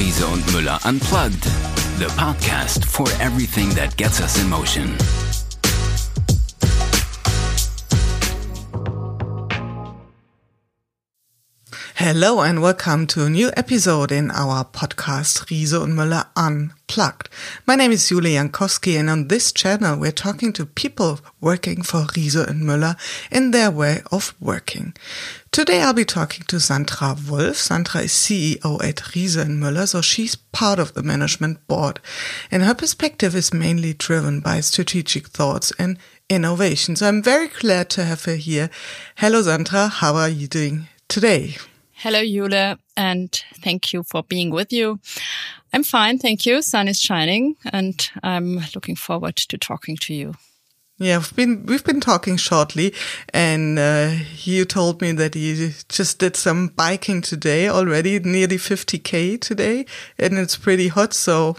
Riese und Müller Unplugged, the podcast for everything that gets us in motion. Hello and welcome to a new episode in our podcast Riese und Müller Unplugged. My name is Julia Jankowski and on this channel we're talking to people working for Riese and Müller in their way of working. Today I'll be talking to Sandra Wolf. Sandra is CEO at Riese and Müller, so she's part of the management board and her perspective is mainly driven by strategic thoughts and innovation. So I'm very glad to have her here. Hello Sandra, how are you doing today? Hello, Jule, and thank you for being with you. I'm fine, thank you. Sun is shining, and I'm looking forward to talking to you. Yeah, we've been we've been talking shortly, and uh, you told me that you just did some biking today already, nearly 50k today, and it's pretty hot. So,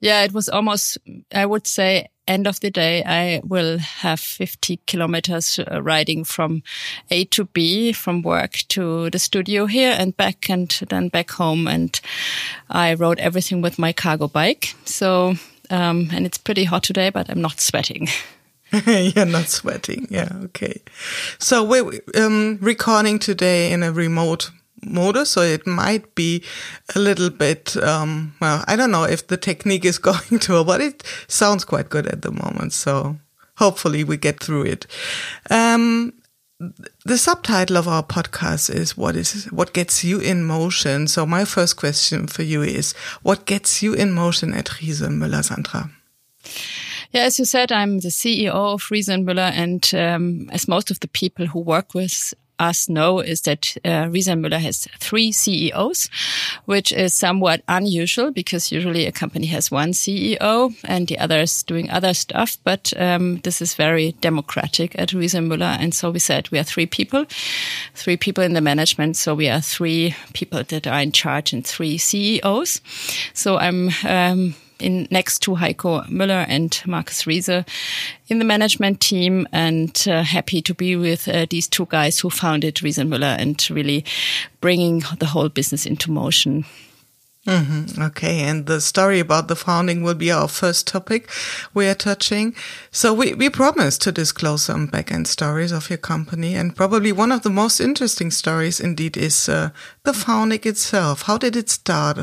yeah, it was almost I would say end of the day, I will have 50 kilometers uh, riding from A to B, from work to the studio here and back and then back home. And I rode everything with my cargo bike. So, um, and it's pretty hot today, but I'm not sweating. You're not sweating. Yeah. Okay. So we're um, recording today in a remote motor, so it might be a little bit, um, well, I don't know if the technique is going to, but it sounds quite good at the moment. So hopefully we get through it. Um, the subtitle of our podcast is what is what gets you in motion. So my first question for you is what gets you in motion at Riese Müller Sandra? Yeah, as you said, I'm the CEO of Riese Müller, and um, as most of the people who work with us know is that uh, Riese Müller has three CEOs, which is somewhat unusual because usually a company has one CEO and the others doing other stuff. But um, this is very democratic at Riese Müller, and so we said we are three people, three people in the management. So we are three people that are in charge and three CEOs. So I'm. Um, in next to Heiko Müller and Markus Riese in the management team and uh, happy to be with uh, these two guys who founded Riese Müller and really bringing the whole business into motion. Mm -hmm. Okay, and the story about the founding will be our first topic we are touching. So we, we promise to disclose some back-end stories of your company, and probably one of the most interesting stories indeed is uh, the founding itself. How did it start?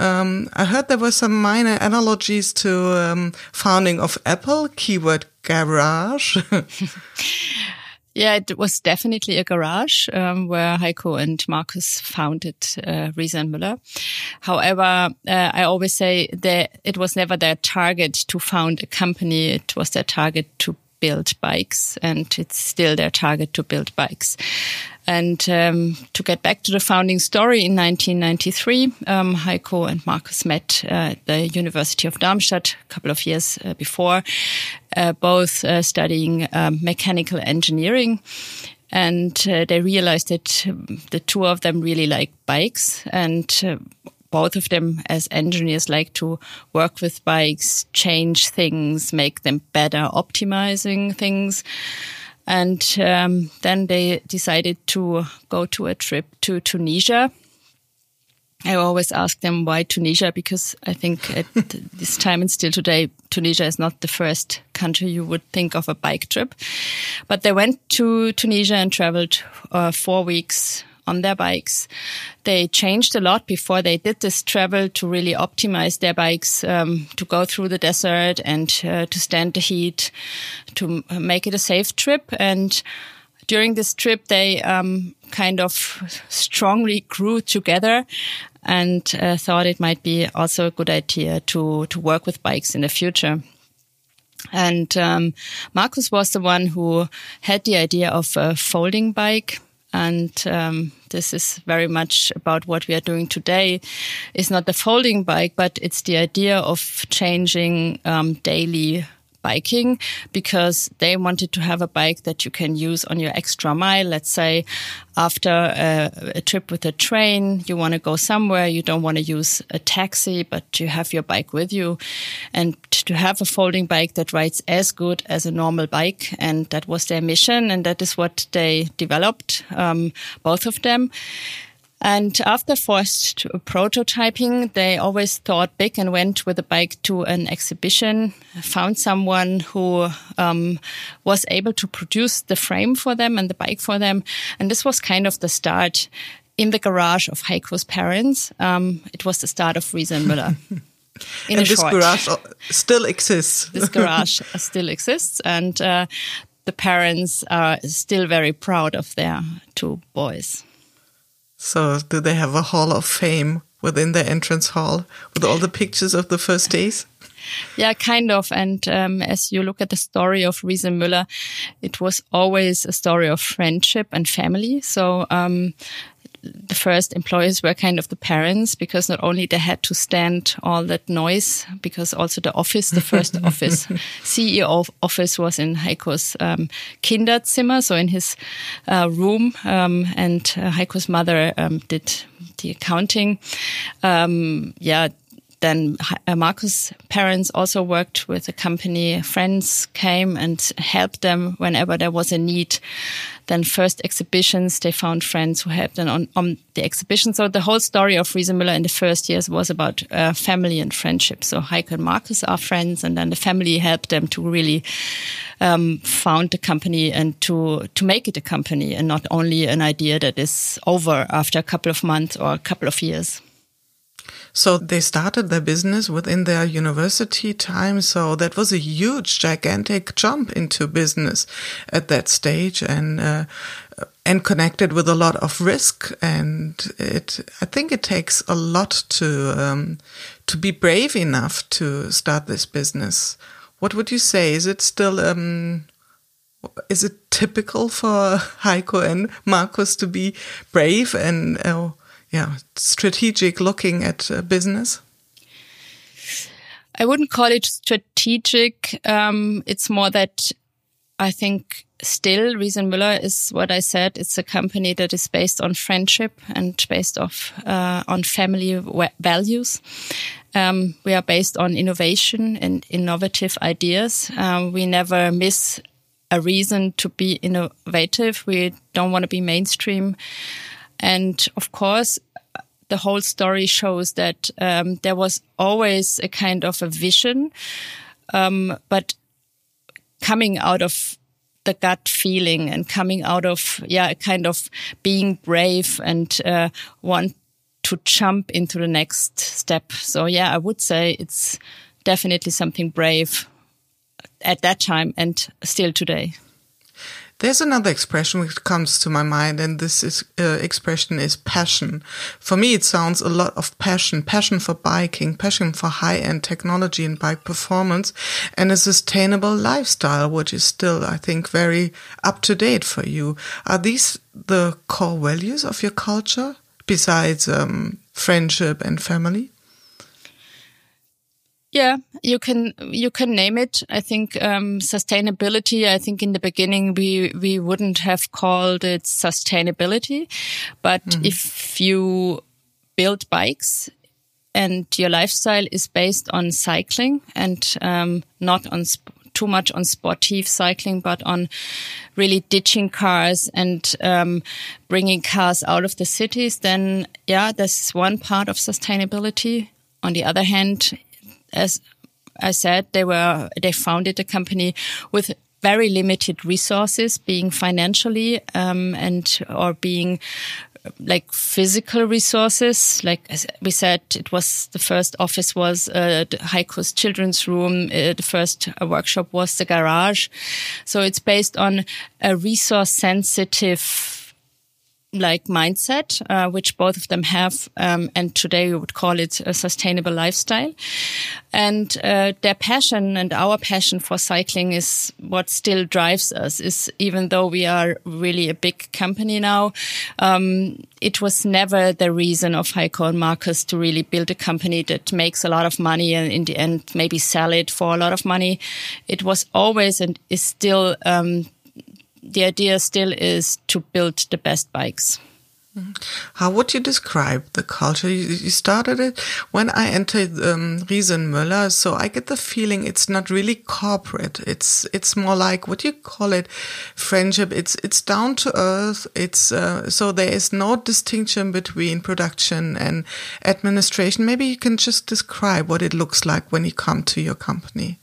Um, I heard there were some minor analogies to um, founding of Apple, keyword garage. Yeah, it was definitely a garage um, where Heiko and Markus founded uh, Riese and Müller. However, uh, I always say that it was never their target to found a company. It was their target to build bikes, and it's still their target to build bikes. And um, to get back to the founding story, in 1993, um, Heiko and Markus met uh, at the University of Darmstadt a couple of years uh, before, both uh, studying um, mechanical engineering. And uh, they realized that um, the two of them really like bikes and uh, both of them as engineers like to work with bikes, change things, make them better, optimizing things. And um, then they decided to go to a trip to Tunisia. I always ask them why Tunisia because I think at this time and still today, Tunisia is not the first country you would think of a bike trip. But they went to Tunisia and traveled uh, four weeks on their bikes. They changed a lot before they did this travel to really optimize their bikes um, to go through the desert and uh, to stand the heat, to make it a safe trip. And during this trip, they um, kind of strongly grew together and uh, thought it might be also a good idea to to work with bikes in the future. And um, Markus was the one who had the idea of a folding bike and um, this is very much about what we are doing today. It's not the folding bike, but it's the idea of changing um, daily biking because they wanted to have a bike that you can use on your extra mile. Let's say after a, a trip with a train, you want to go somewhere, you don't want to use a taxi, but you have your bike with you. And to have a folding bike that rides as good as a normal bike. And that was their mission. And that is what they developed, um, both of them. And after forced prototyping, they always thought big and went with the bike to an exhibition, found someone who um, was able to produce the frame for them and the bike for them. And this was kind of the start in the garage of Heiko's parents. Um, it was the start of and Müller. In and this short. garage still exists. this garage still exists, and uh, the parents are still very proud of their two boys. So, do they have a hall of fame within the entrance hall with all the pictures of the first days? Yeah, kind of. And um, as you look at the story of Riese Müller, it was always a story of friendship and family. So um, the first employers were kind of the parents because not only they had to stand all that noise, because also the office, the first office, CEO office was in Heiko's um, Kinderzimmer, so in his uh, room, um, and uh, Heiko's mother um, did the accounting. Um, yeah, then uh, Markus' parents also worked with the company. Friends came and helped them whenever there was a need. Then first exhibitions, they found friends who helped them on, on the exhibition. So the whole story of Riese Müller in the first years was about uh, family and friendship. So Heiko and Markus are friends, and then the family helped them to really um, found the company and to to make it a company, and not only an idea that is over after a couple of months or a couple of years. So they started their business within their university time. So that was a huge, gigantic jump into business at that stage and, uh, and connected with a lot of risk. And it, I think it takes a lot to, um, to be brave enough to start this business. What would you say? Is it still, um, is it typical for Heiko and Markus to be brave and, uh, yeah, strategic looking at uh, business? I wouldn't call it strategic. Um, it's more that I think still Riese Müller is what I said. It's a company that is based on friendship and based off uh, on family values. Um, we are based on innovation and innovative ideas. Um, we never miss a reason to be innovative. We don't want to be mainstream. And of course, the whole story shows that um, there was always a kind of a vision, um, but coming out of the gut feeling and coming out of yeah, a kind of being brave and uh, want to jump into the next step. So yeah, I would say it's definitely something brave at that time and still today. There's another expression which comes to my mind, and this is, uh, expression is passion. For me, it sounds a lot of passion, passion for biking, passion for high end technology and bike performance, and a sustainable lifestyle, which is still, I think, very up to date for you. Are these the core values of your culture besides um, friendship and family? Yeah, you can you can name it. I think um, sustainability. I think in the beginning we we wouldn't have called it sustainability, but mm -hmm. if you build bikes and your lifestyle is based on cycling and um, not on too much on sportive cycling, but on really ditching cars and um, bringing cars out of the cities, then yeah, that's one part of sustainability. On the other hand, as I said, they were they founded the company with very limited resources, being financially um, and or being like physical resources. Like we said, it was the first office was uh, the Heiko's children's room. Uh, the first uh, workshop was the garage. So it's based on a resource sensitive like mindset, uh, which both of them have, um, and today we would call it a sustainable lifestyle. And uh, their passion and our passion for cycling is what still drives us. Is even though we are really a big company now, um, it was never the reason of Heiko and Markus to really build a company that makes a lot of money and in the end maybe sell it for a lot of money. It was always and is still um, the idea still is to build the best bikes. How would you describe the culture? You started it when I entered um, Riese Müller, so I get the feeling it's not really corporate. It's it's more like what you call it, friendship. It's it's down to earth. It's uh, so there is no distinction between production and administration. Maybe you can just describe what it looks like when you come to your company.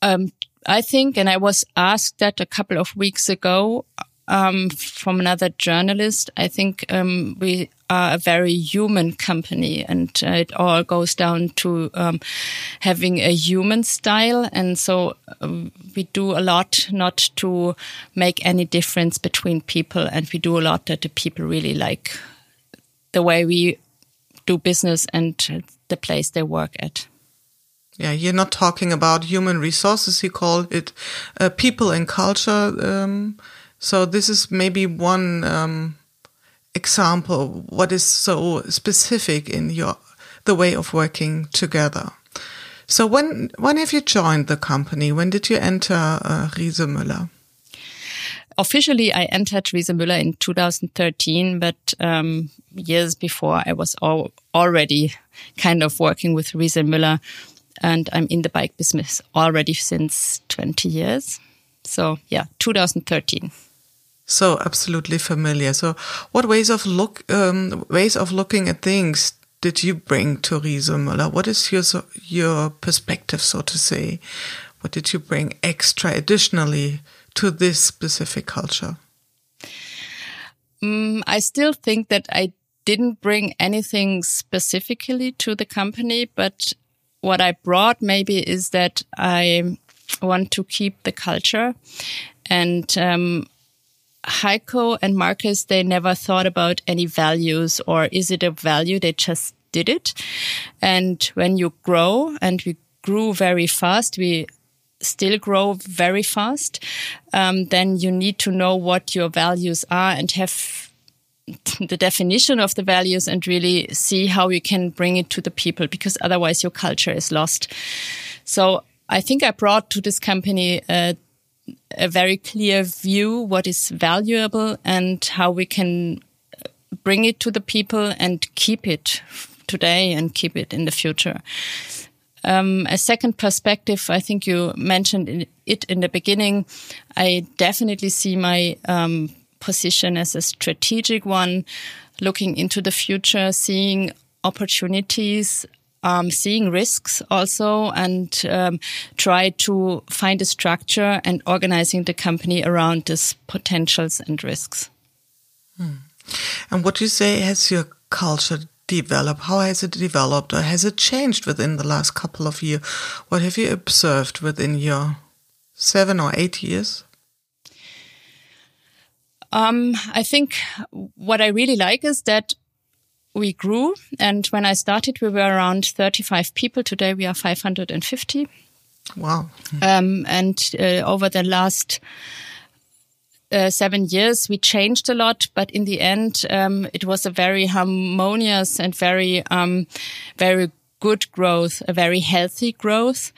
Um, I think, and I was asked that a couple of weeks ago um, from another journalist. I think um, we are a very human company, and uh, it all goes down to um, having a human style. And so um, we do a lot not to make any difference between people, and we do a lot that the people really like the way we do business and the place they work at. Yeah, you're not talking about human resources. You call it uh, people and culture. Um, so this is maybe one um, example. What is so specific in your the way of working together? So when when have you joined the company? When did you enter uh, Riese Müller? Officially, I entered Riese Müller in 2013, but um, years before, I was al already kind of working with Riese Müller, and I'm in the bike business already since 20 years. So yeah, 2013 so absolutely familiar. So, what ways of look um, ways of looking at things did you bring to Riese Müller? What is your your perspective, so to say? What did you bring extra, additionally, to this specific culture? Mm, I still think that I didn't bring anything specifically to the company, but what I brought maybe is that I want to keep the culture and um, Heiko and Markus, they never thought about any values or is it a value? They just did it. And when you grow and we grew very fast, we still grow very fast, um, then you need to know what your values are and have the definition of the values and really see how you can bring it to the people because otherwise your culture is lost. So I think I brought to this company uh, a very clear view what is valuable and how we can bring it to the people and keep it today and keep it in the future. Um, a second perspective, I think you mentioned it in the beginning. I definitely see my um, position as a strategic one, looking into the future, seeing opportunities um, seeing risks also and um, try to find a structure and organizing the company around these potentials and risks. Hmm. And what do you say has your culture developed? How has it developed or has it changed within the last couple of years? What have you observed within your seven or eight years? Um, I think what I really like is that we grew. And when I started, we were around 35 people. Today we are 550. Wow. Um, and uh, over the last uh, seven years, we changed a lot, but in the end, um, it was a very harmonious and very, um, very good growth, a very healthy growth.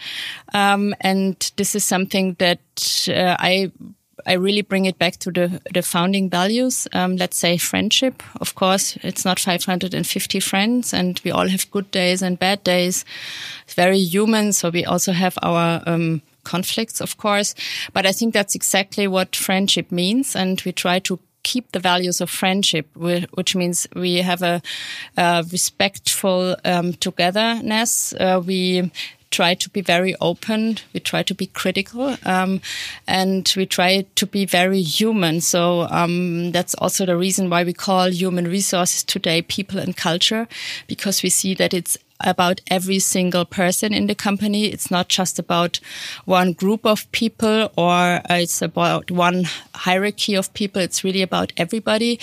Um, and this is something that uh, I I really bring it back to the, the founding values. Um, let's say friendship. Of course, it's not 550 friends and we all have good days and bad days. It's very human. So we also have our, um, conflicts, of course. But I think that's exactly what friendship means. And we try to keep the values of friendship, which means we have a, a respectful um, togetherness. Uh, we try to be very open. We try to be critical, um, and we try to be very human. So um, that's also the reason why we call human resources today people and culture, because we see that it's about every single person in the company. It's not just about one group of people or it's about one hierarchy of people. It's really about everybody.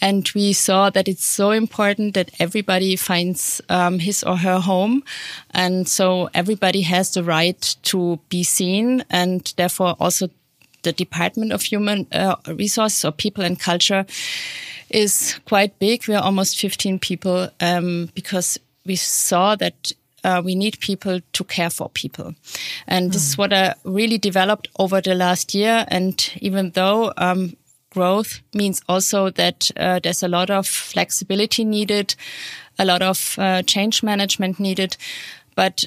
And we saw that it's so important that everybody finds um, his or her home. And so everybody has the right to be seen and therefore also the Department of Human uh, Resources or People and Culture is quite big. We are almost 15 people um, because we saw that uh, we need people to care for people. And mm. this is hmm. what I really developed over the last year. And even though um, growth means also that uh, there's a lot of flexibility needed, a lot of uh, change management needed. But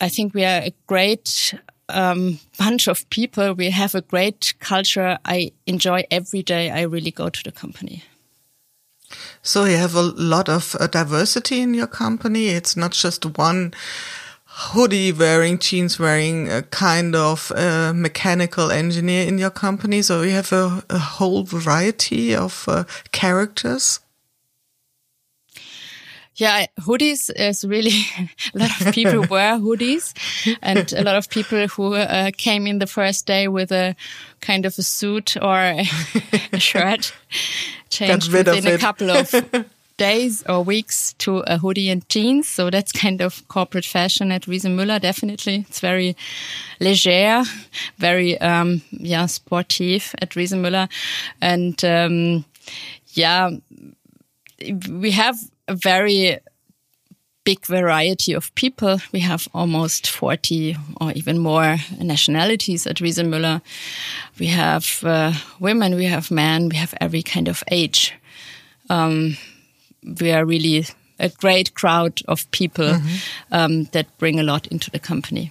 I think we are a great um, bunch of people. We have a great culture. I enjoy every day I really go to the company. So you have a lot of uh, diversity in your company. It's not just one hoodie wearing, jeans wearing a kind of uh, mechanical engineer in your company. So you have a, a whole variety of uh, characters. Yeah, hoodies is really a lot of people wear hoodies and a lot of people who uh, came in the first day with a kind of a suit or a, shirt changed within a couple of days or weeks to a hoodie and jeans. So that's kind of corporate fashion at Riese Müller. Definitely. It's very leger, very, um, yeah, sportive at Riese Müller. And, um, yeah, we have a very big variety of people. We have almost 40 or even more nationalities at Riese Müller. We have uh, women, we have men, we have every kind of age. Um, we are really a great crowd of people mm -hmm. um, that bring a lot into the company.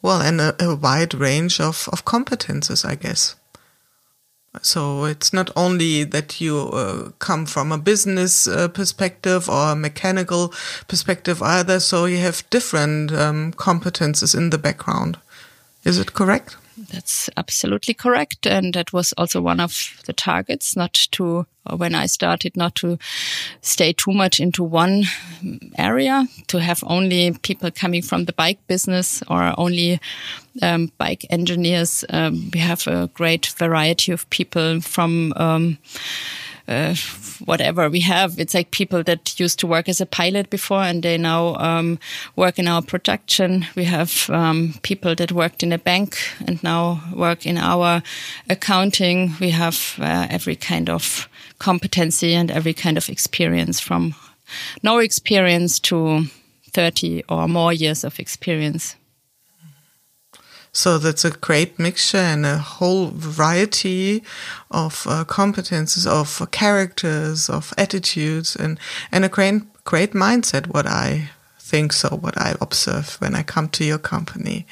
Well, and a, a wide range of, of competences, I guess. So it's not only that you uh, come from a business uh, perspective or a mechanical perspective either. So you have different um, competences in the background. Is it correct? That's absolutely correct. And that was also one of the targets, not to, when I started, not to stay too much into one area, to have only people coming from the bike business or only um, bike engineers. Um, we have a great variety of people from, um, uh, whatever we have. It's like people that used to work as a pilot before and they now um, work in our production. We have um, people that worked in a bank and now work in our accounting. We have uh, every kind of competency and every kind of experience from no experience to 30 or more years of experience. So that's a great mixture and a whole variety of uh, competences, of characters, of attitudes, and and a great great mindset. What I think so, what I observe when I come to your company.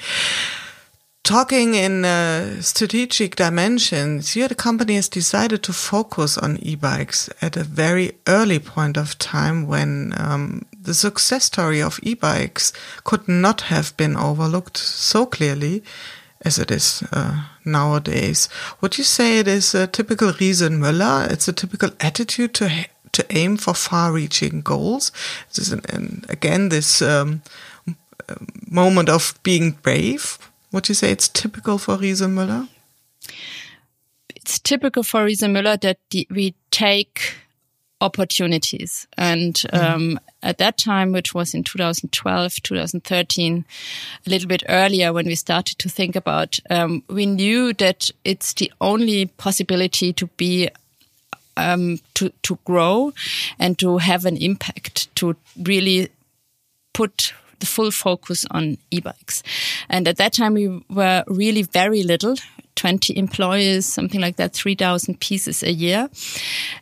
Talking in uh, strategic dimensions, your company has decided to focus on e-bikes at a very early point of time when um, the success story of e-bikes could not have been overlooked so clearly as it is uh, nowadays. Would you say it is a typical Riese Müller? It's a typical attitude to to aim for far-reaching goals. This is an, an, again this um, moment of being brave would you say it's typical for Riese Müller? It's typical for Riese Müller that we take opportunities. And mm-hmm. um, at that time, which was in 2012, 2013, a little bit earlier when we started to think about, um, we knew that it's the only possibility to be um, to to grow and to have an impact to really put the full focus on e-bikes. And at that time, we were really very little. 20 employees, something like that, 3,000 pieces a year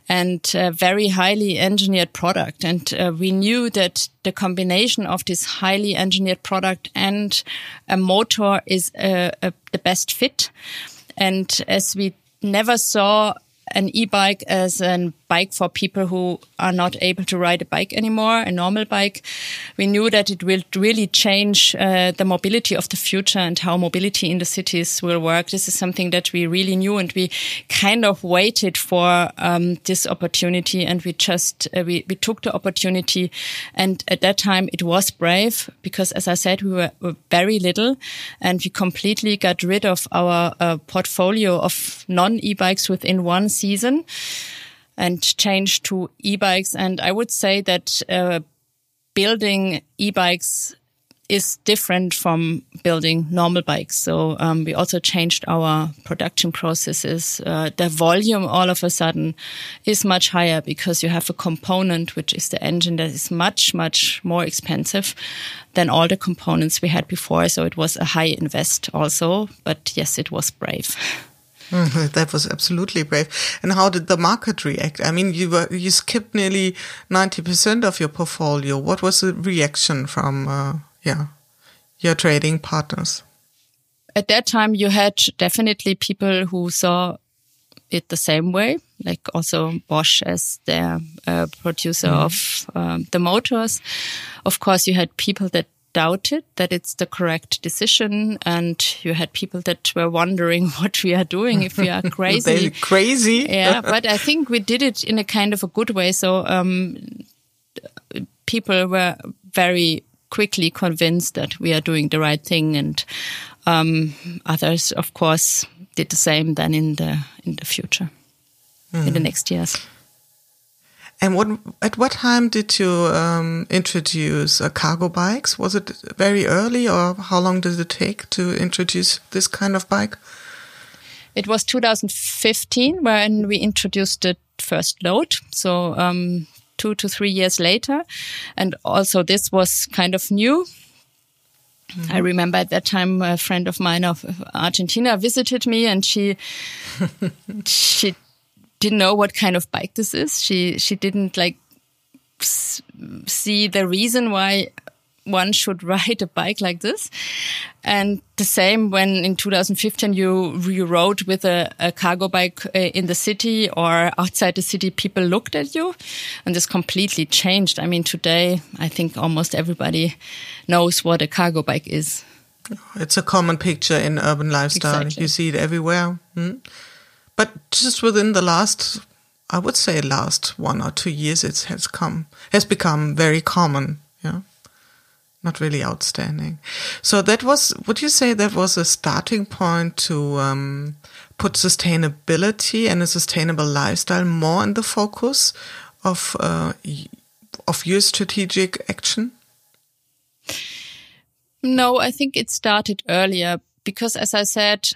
and a very highly engineered product. And uh, we knew that the combination of this highly engineered product and a motor is uh, the best fit. And as we never saw an e-bike as a bike for people who are not able to ride a bike anymore, a normal bike. We knew that it will really change uh, the mobility of the future and how mobility in the cities will work. This is something that we really knew, and we kind of waited for um, this opportunity, and we just uh, we we took the opportunity. And at that time, it was brave because, as I said, we were, were very little, and we completely got rid of our uh, portfolio of non e-bikes within one season and change to e-bikes. And I would say that uh, building e-bikes is different from building normal bikes. So um, we also changed our production processes. Uh, the volume all of a sudden is much higher because you have a component, which is the engine that is much, much more expensive than all the components we had before. So it was a high invest also, but yes, it was brave. That was absolutely brave. And how did the market react? I mean, you were you skipped nearly ninety percent of your portfolio. What was the reaction from uh, yeah your trading partners? At that time, you had definitely people who saw it the same way, like also Bosch as the uh, producer mm. of um, the motors. Of course, you had people that doubted that it's the correct decision, and you had people that were wondering what we are doing if we are crazy. crazy, yeah. But I think we did it in a kind of a good way. So um, people were very quickly convinced that we are doing the right thing, and um, others, of course, did the same then in the in the future, mm. in the hmm. next years. And what at what time did you um, introduce uh, cargo bikes? Was it very early, or how long did it take to introduce this kind of bike? It was 2015 when we introduced the first load. So um, two to three years later, and also this was kind of new Mm -hmm. I remember at that time a friend of mine of Argentina visited me and she she didn't know what kind of bike this is. She she didn't like see the reason why one should ride a bike like this. And the same when in 2015 you, you rode with a, a cargo bike uh, in the city or outside the city, people looked at you and this completely changed. I mean, today I think almost everybody knows what a cargo bike is. It's a common picture in urban lifestyle. Exactly. You see it everywhere. Hmm? But just within the last, I would say last one or two years, it has come, has become very common. Yeah not really outstanding. So that was, would you say that was a starting point to um, put sustainability and a sustainable lifestyle more in the focus of uh, of your strategic action? No, I think it started earlier because, as I said,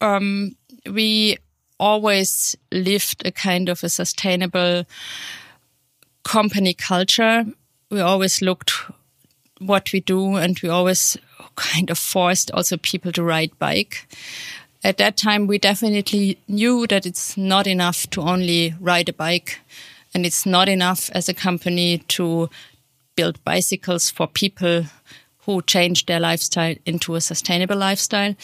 um, we always lived a kind of a sustainable company culture. We always looked what we do and we always kind of forced also people to ride bike. At that time, we definitely knew that it's not enough to only ride a bike and it's not enough as a company to build bicycles for people who change their lifestyle into a sustainable lifestyle.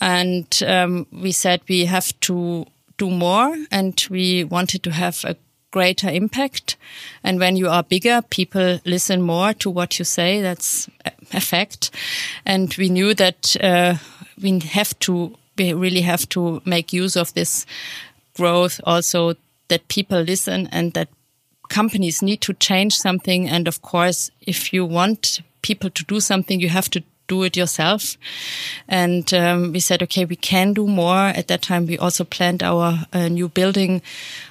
And um, we said we have to do more and we wanted to have a greater impact. And when you are bigger, people listen more to what you say. That's a fact. And we knew that uh, we have to, we really have to make use of this growth also that people listen and that companies need to change something. And of course, if you want people to do something, you have to do it yourself. And um, we said, okay, we can do more. At that time, we also planned our uh, new building.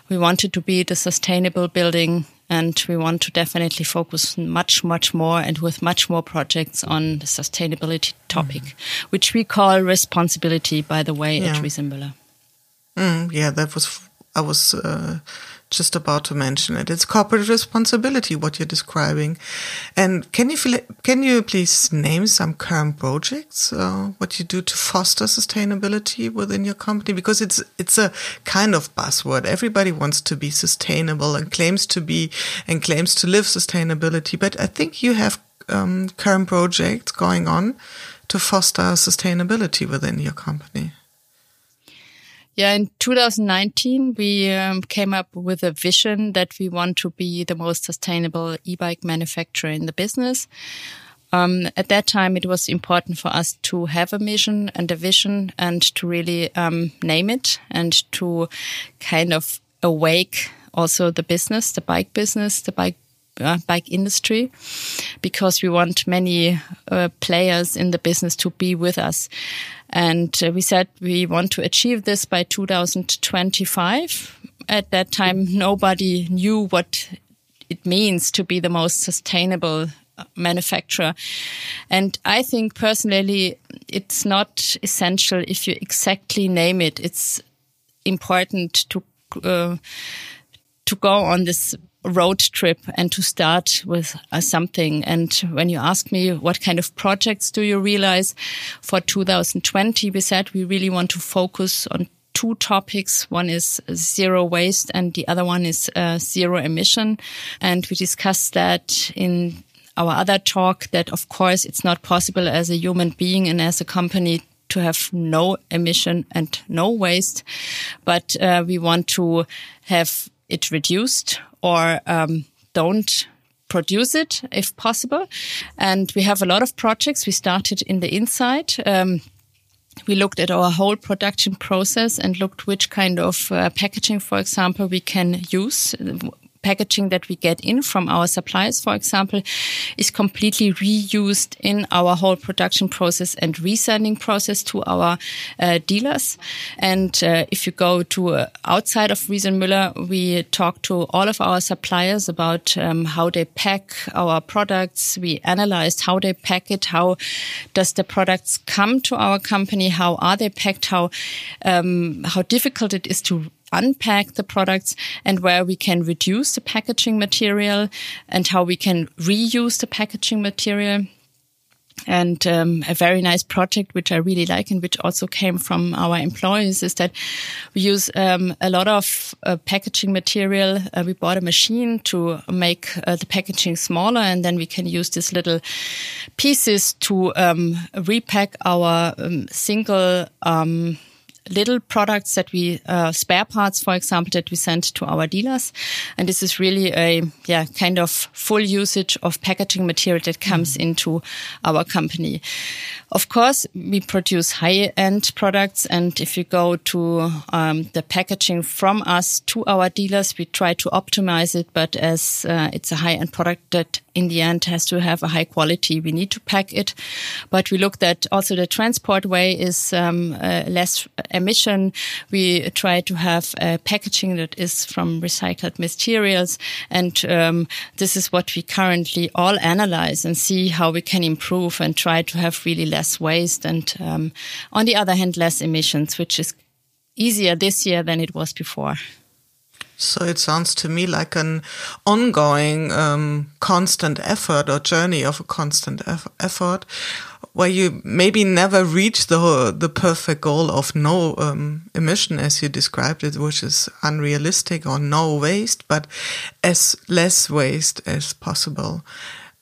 We wanted to be the sustainable building and we want to definitely focus much, much more and with much more projects on the sustainability topic, mm. which we call responsibility, by the way, yeah. at Riese Mm, yeah, that was, I was, uh, just about to mention it. It's corporate responsibility, what you're describing. And can you can you please name some current projects, uh, what you do to foster sustainability within your company? Because it's it's a kind of buzzword. Everybody wants to be sustainable and claims to be and claims to live sustainability. But I think you have um, current projects going on to foster sustainability within your company. Yeah, in 2019, we um, came up with a vision that we want to be the most sustainable e-bike manufacturer in the business. Um, at that time, it was important for us to have a mission and a vision and to really um, name it and to kind of awake also the business, the bike business, the bike uh, bike industry because we want many uh, players in the business to be with us. And uh, we said we want to achieve this by 2025. At that time, nobody knew what it means to be the most sustainable uh, manufacturer. And I think personally, it's not essential if you exactly name it. It's important to, uh, to go on this road trip and to start with uh, something. And when you ask me what kind of projects do you realize for 2020, we said we really want to focus on two topics. One is zero waste and the other one is uh, zero emission. And we discussed that in our other talk that of course it's not possible as a human being and as a company to have no emission and no waste, but uh, we want to have it reduced or um, don't produce it if possible. And we have a lot of projects. We started in the inside. Um, we looked at our whole production process and looked which kind of uh, packaging, for example, we can use packaging that we get in from our suppliers, for example, is completely reused in our whole production process and resending process to our uh, dealers. And uh, if you go to uh, outside of Riese Müller, we talk to all of our suppliers about um, how they pack our products. We analyzed how they pack it, how does the products come to our company, how are they packed, how um, how difficult it is to unpack the products and where we can reduce the packaging material and how we can reuse the packaging material. And um, a very nice project, which I really like and which also came from our employees, is that we use um, a lot of uh, packaging material. Uh, we bought a machine to make uh, the packaging smaller, and then we can use these little pieces to um, repack our um, single um, little products that we uh, spare parts, for example, that we send to our dealers, and this is really a yeah kind of full usage of packaging material that comes mm. into our company. Of course, we produce high-end products, and if you go to um, the packaging from us to our dealers, we try to optimize it. But as uh, it's a high-end product that in the end has to have a high quality, we need to pack it. But we looked at also the transport way is um, uh, less emission. We try to have packaging that is from recycled materials, and um, this is what we currently all analyze and see how we can improve and try to have really less less waste and, um, on the other hand, less emissions, which is easier this year than it was before. So it sounds to me like an ongoing, um, constant effort or journey of a constant eff effort where you maybe never reach the the perfect goal of no um, emission as you described it, which is unrealistic or no waste, but as less waste as possible.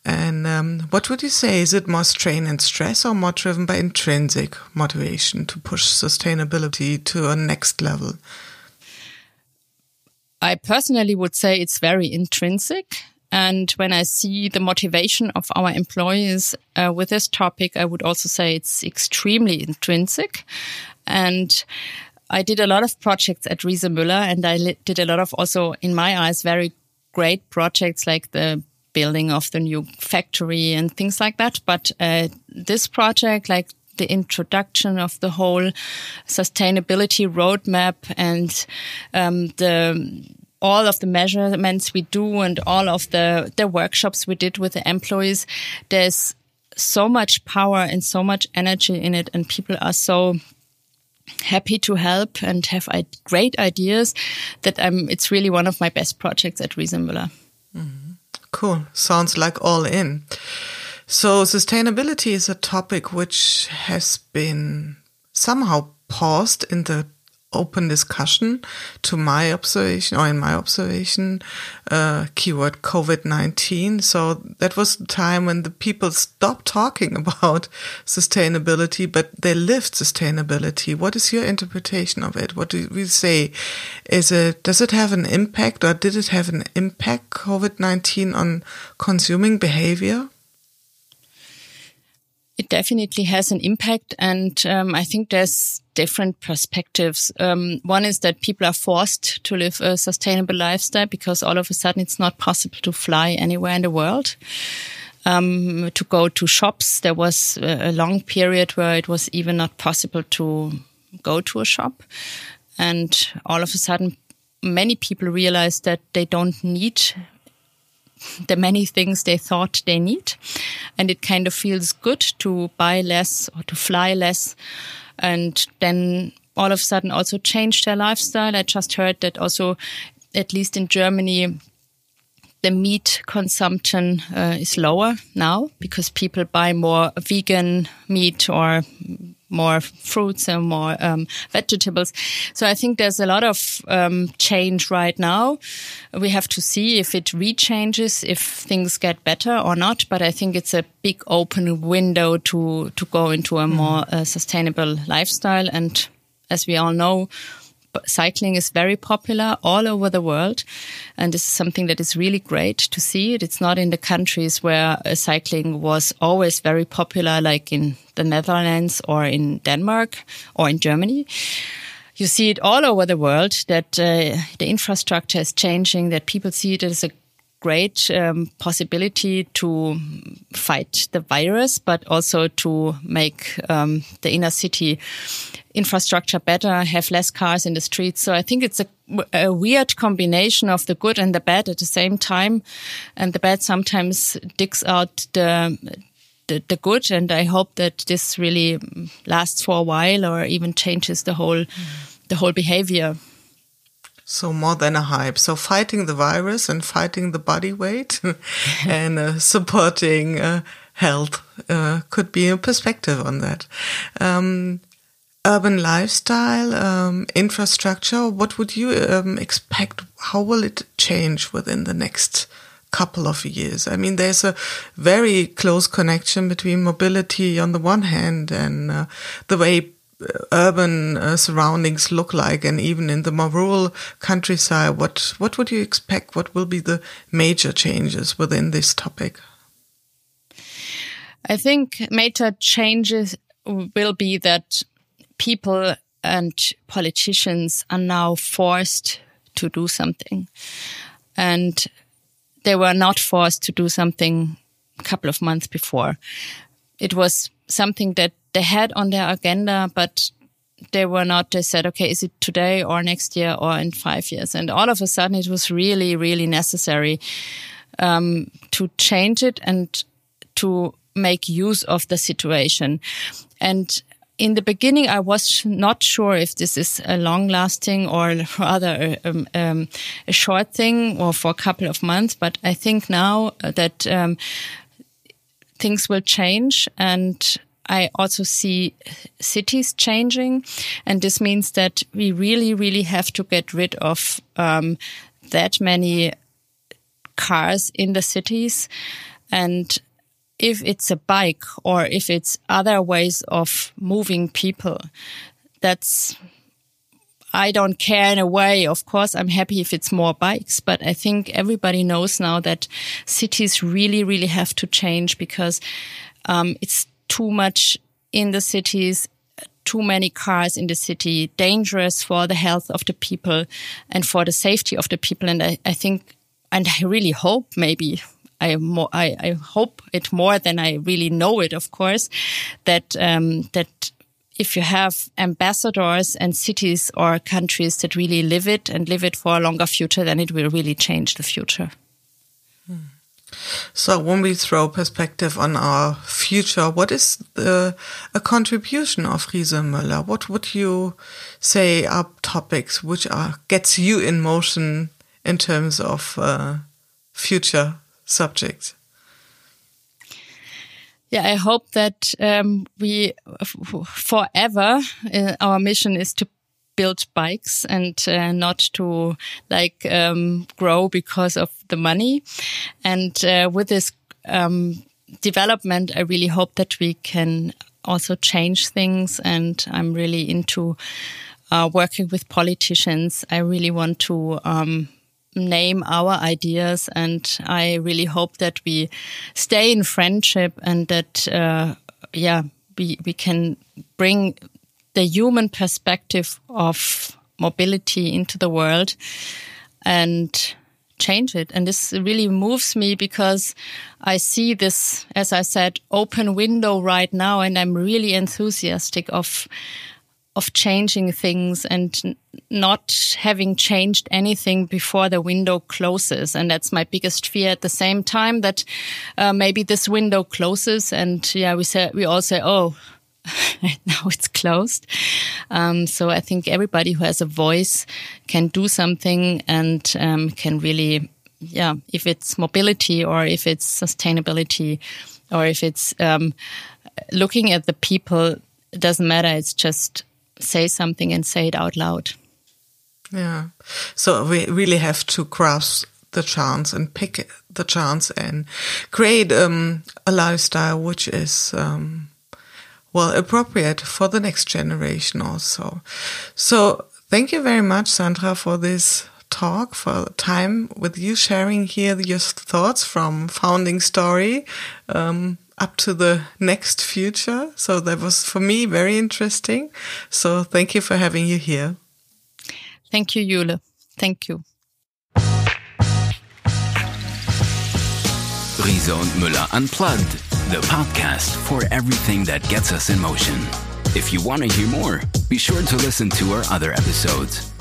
And um, what would you say? Is it more strain and stress or more driven by intrinsic motivation to push sustainability to a next level? I personally would say it's very intrinsic. And when I see the motivation of our employees uh, with this topic, I would also say it's extremely intrinsic. And I did a lot of projects at Riese Müller and I did a lot of also, in my eyes, very great projects like the building of the new factory and things like that. But uh, this project, like the introduction of the whole sustainability roadmap and um, the all of the measurements we do and all of the the workshops we did with the employees, there's so much power and so much energy in it, and people are so happy to help and have great ideas that um, it's really one of my best projects at Müller. Mm -hmm. Cool. Sounds like all in. So sustainability is a topic which has been somehow paused in the open discussion to my observation or in my observation uh, keyword covid-19 so that was the time when the people stopped talking about sustainability but they lived sustainability. What is your interpretation of it? What do we say? Is it does it have an impact or did it have an impact covid-19 on consuming behavior it definitely has an impact. And um, I think there's different perspectives. Um, one is that people are forced to live a sustainable lifestyle because all of a sudden it's not possible to fly anywhere in the world. Um, to go to shops, there was a long period where it was even not possible to go to a shop. And all of a sudden, many people realized that they don't need the many things they thought they need. And it kind of feels good to buy less or to fly less. And then all of a sudden also change their lifestyle. I just heard that also, at least in Germany, the meat consumption uh, is lower now because people buy more vegan meat or more fruits and more um, vegetables. So I think there's a lot of um, change right now. We have to see if it rechanges, if things get better or not. But I think it's a big open window to to go into a more uh, sustainable lifestyle. And as we all know, cycling is very popular all over the world. And this is something that is really great to see. It's not in the countries where uh, cycling was always very popular, like in the Netherlands or in Denmark or in Germany. You see it all over the world that uh, the infrastructure is changing, that people see it as a great um, possibility to fight the virus, but also to make um, the inner city infrastructure better, have less cars in the streets. So I think it's a, a, weird combination of the good and the bad at the same time. And the bad sometimes digs out the, the, the good. And I hope that this really lasts for a while or even changes the whole, mm. the whole behavior. So more than a hype. So fighting the virus and fighting the body weight and uh, supporting uh, health uh, could be a perspective on that. Um, urban lifestyle, um, infrastructure. What would you um, expect? How will it change within the next couple of years? I mean, there's a very close connection between mobility on the one hand and uh, the way urban uh, surroundings look like and even in the more rural countryside what what would you expect what will be the major changes within this topic i think major changes will be that people and politicians are now forced to do something and they were not forced to do something a couple of months before it was something that they had on their agenda, but they were not, they said, okay, is it today or next year or in five years? And all of a sudden it was really, really necessary, um, to change it and to make use of the situation. And in the beginning, I was not sure if this is a long lasting or rather um, um, a short thing or for a couple of months. But I think now that um, things will change and I also see cities changing, and this means that we really, really have to get rid of um, that many cars in the cities. And if it's a bike or if it's other ways of moving people, that's I don't care in a way. Of course, I'm happy if it's more bikes, but I think everybody knows now that cities really, really have to change because um, it's too much in the cities, too many cars in the city, dangerous for the health of the people and for the safety of the people. And I, I think, and I really hope maybe I, I, I hope it more than I really know it, of course, that, um, that if you have ambassadors and cities or countries that really live it and live it for a longer future, then it will really change the future. Hmm. So when we throw perspective on our future, what is the, a contribution of Riese Müller? What would you say are topics which are gets you in motion in terms of uh, future subjects? Yeah, I hope that um, we forever uh, our mission is to build bikes and uh, not to like um, grow because of the money. And uh, with this um, development, I really hope that we can also change things. And I'm really into uh, working with politicians. I really want to um, name our ideas, and I really hope that we stay in friendship and that, uh, yeah, we we can bring the human perspective of mobility into the world and change it. And this really moves me because I see this, as I said, open window right now. And I'm really enthusiastic of, of changing things and not having changed anything before the window closes. And that's my biggest fear at the same time that uh, maybe this window closes and yeah, we say, we all say, oh, now it's closed. Um, so I think everybody who has a voice can do something and um, can really, yeah, if it's mobility or if it's sustainability or if it's um, looking at the people it doesn't matter. It's just say something and say it out loud. Yeah. So we really have to grasp the chance and pick the chance and create um, a lifestyle which is um, well appropriate for the next generation also. So thank you very much, Sandra, for this talk, for time with you sharing here your thoughts from founding story um, up to the next future. So that was for me very interesting. So thank you for having you here. Thank you, Jule. Thank you. Riese und Müller Unplugged, the podcast for everything that gets us in motion. If you want to hear more, be sure to listen to our other episodes.